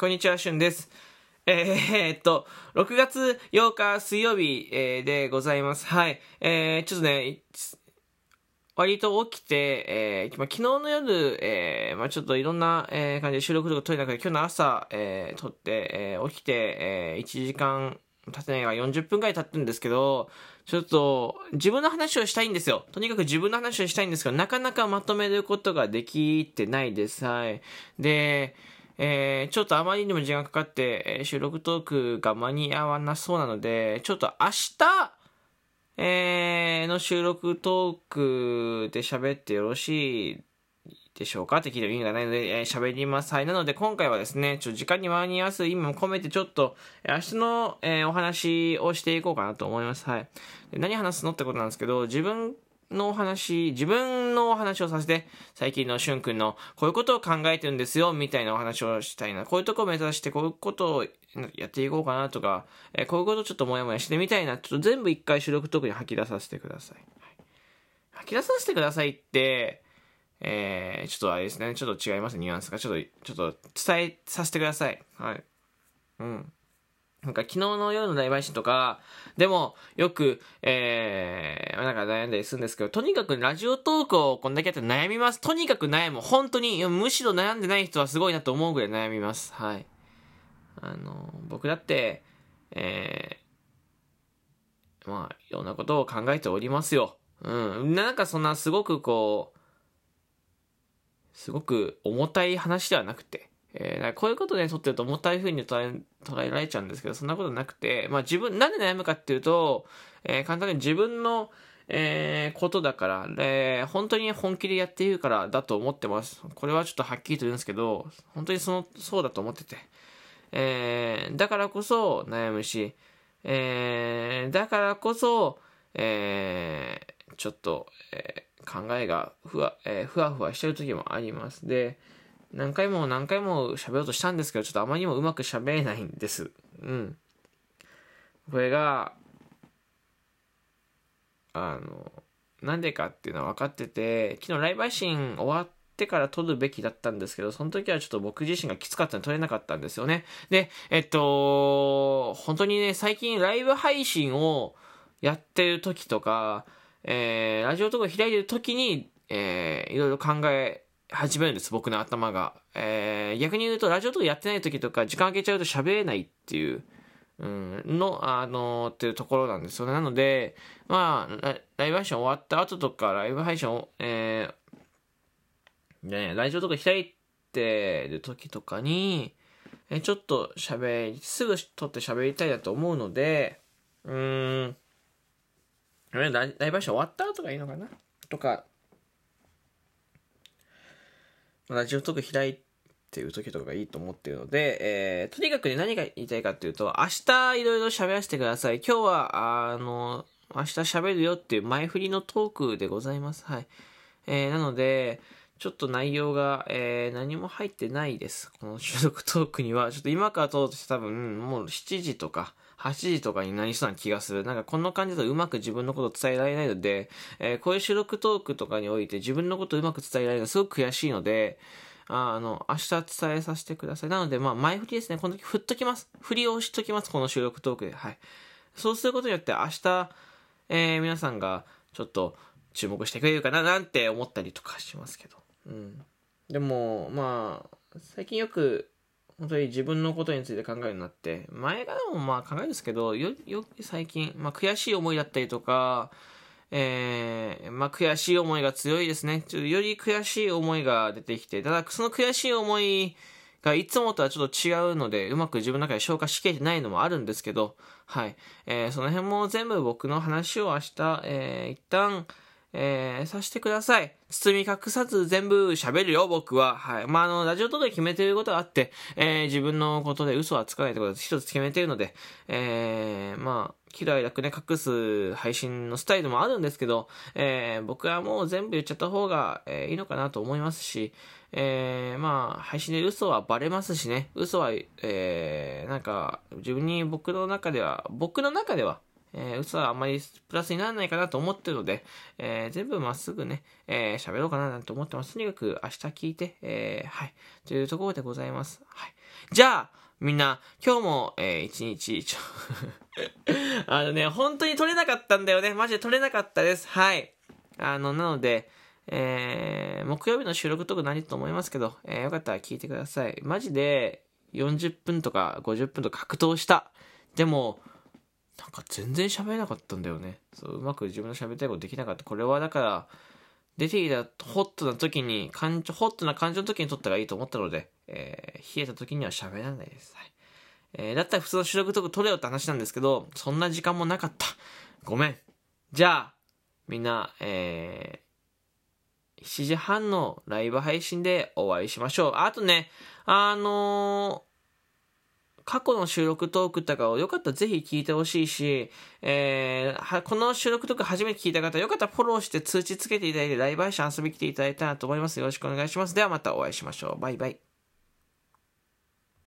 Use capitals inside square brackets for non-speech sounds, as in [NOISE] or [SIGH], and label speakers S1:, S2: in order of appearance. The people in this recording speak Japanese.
S1: こんにちは、しゅんです。えー、っと、6月8日水曜日、えー、でございます。はい。えー、ちょっとね、割と起きて、えー、昨日の夜、えー、まあ、ちょっといろんな、えー、感じで収録とか撮りながら、今日の朝、えー、撮って、えー、起きて、えー、1時間経ってないが40分くらい経ってるんですけど、ちょっと自分の話をしたいんですよ。とにかく自分の話をしたいんですけど、なかなかまとめることができてないです。はい。で、えー、ちょっとあまりにも時間かかって、え、収録トークが間に合わなそうなので、ちょっと明日、えー、の収録トークで喋ってよろしいでしょうか？って聞いてる意味がないので、えー、喋ります。はい。なので今回はですね、ちょっと時間に間に合わす意味も込めてちょっと、明日の、えー、お話をしていこうかなと思います。はい。で何話すの？ってことなんですけど、自分のお話、自分のお話をさせて、最近のしゅんくんのこういうことを考えてるんですよ、みたいなお話をしたいな。こういうとこを目指して、こういうことをやっていこうかなとか、え、こういうことちょっともやもやしてみたいな。ちょっと全部一回収録特に吐き出させてください。吐き出させてくださいって、えー、ちょっとあれですね。ちょっと違います、ニュアンスが。ちょっと、ちょっと伝えさせてください。はい。うん。なんか昨日の夜の大配信とか、でもよく、えー、なんか悩んだりするんですけど、とにかくラジオトークをこんだけやって悩みます。とにかく悩む。本当に、むしろ悩んでない人はすごいなと思うぐらい悩みます。はい。あの、僕だって、えー、まあ、いろんなことを考えておりますよ。うん。なんかそんなすごくこう、すごく重たい話ではなくて、えー、こういうことで撮ってると重たい風に捉え捉えられちゃうんですけど、そんなことなくて、まあ自分、なんで悩むかっていうと、えー、簡単に自分の、えー、ことだから、えー、本当に本気でやっているからだと思ってます。これはちょっとはっきりと言うんですけど、本当にその、そうだと思ってて。えー、だからこそ悩むし、えー、だからこそ、えー、ちょっと、えー、考えがふわ、えー、ふわふわしてる時もあります。で、何回も何回も喋ろうとしたんですけど、ちょっとあまりにもうまく喋れないんです。うん。これが、あの、なんでかっていうのは分かってて、昨日ライブ配信終わってから撮るべきだったんですけど、その時はちょっと僕自身がきつかったので撮れなかったんですよね。で、えっと、本当にね、最近ライブ配信をやってる時とか、えー、ラジオとか開いてる時に、えー、いろいろ考え始めるんです、僕の頭が。えー、逆に言うと、ラジオとかやってない時とか、時間空けちゃうと喋れないっていう、うん、の、あのー、っていうところなんですよね。なので、まあ、ライブ配信終わった後とか、ライブ配信を、えー、ね、ラジオとか開いてる時とかに、えちょっと喋り、すぐ撮って喋りたいなと思うので、うーん、ライブ配信終わった後がいいのかな？とか、ラジオトーク開いてる時とかがいいと思ってるので、えー、とにかくね、何が言いたいかっていうと、明日いろいろ喋らせてください。今日は、あの、明日喋るよっていう前振りのトークでございます。はい。えー、なので、ちょっと内容が、えー、何も入ってないです。この収録トークには。ちょっと今から撮ろうとして多分、もう7時とか、8時とかになりそうな気がする。なんかこんな感じだとうまく自分のこと伝えられないので、えー、こういう収録トークとかにおいて自分のことうまく伝えられるのはすごく悔しいので、あの、明日伝えさせてください。なので、まあ、前振りですね。この時振っときます。振りをしときます。この収録トークで。はい。そうすることによって明日、えー、皆さんがちょっと注目してくれるかななんて思ったりとかしますけど。うん。でも、まあ、最近よく本当に自分のことについて考えるようになって、前からもまあ考えるんですけど、よ、よ、最近、まあ悔しい思いだったりとか、えー、まあ悔しい思いが強いですね。ちょっとより悔しい思いが出てきて、ただその悔しい思いがいつもとはちょっと違うので、うまく自分の中で消化しきれてないのもあるんですけど、はい。えー、その辺も全部僕の話を明日、えー、一旦、えー、させてください。包み隠さず全部喋るよ、僕は。はい。まあ、あの、ラジオとかで決めてることがあって、えー、自分のことで嘘はつかないってことで一つ決めてるので、えー、まあ、嫌い楽ね、隠す配信のスタイルもあるんですけど、えー、僕はもう全部言っちゃった方が、えー、いいのかなと思いますし、えー、まあ、配信で嘘はバレますしね、嘘は、えー、なんか、自分に僕の中では、僕の中では、えー、嘘はあんまりプラスにならないかなと思ってるので、えー、全部まっすぐね、えー、喋ろうかななんて思ってます。とにかく明日聞いて、えー、はい。というところでございます。はい。じゃあ、みんな、今日も、えー、一日、ちょ [LAUGHS] あのね、本当に撮れなかったんだよね。マジで撮れなかったです。はい。あの、なので、えー、木曜日の収録とか何と思いますけど、えー、よかったら聞いてください。マジで40分とか50分とか格闘した。でも、なんか全然喋れなかったんだよね。そう、うまく自分の喋りたいことできなかった。これはだから、出てきたホットな時に、感情、ホットな感情の時に撮ったらいいと思ったので、えー、冷えた時には喋らないです。はい。えー、だったら普通の収録とか撮れよって話なんですけど、そんな時間もなかった。ごめん。じゃあ、みんな、えー、7時半のライブ配信でお会いしましょう。あとね、あのー、過去の収録トークとかをよかったらぜひ聞いてほしいし、えー、この収録トーク初めて聞いた方、よかったらフォローして通知つけていただいて、ライブ配信遊び来ていただいたらと思います。よろしくお願いします。ではまたお会いしましょう。バイバイ。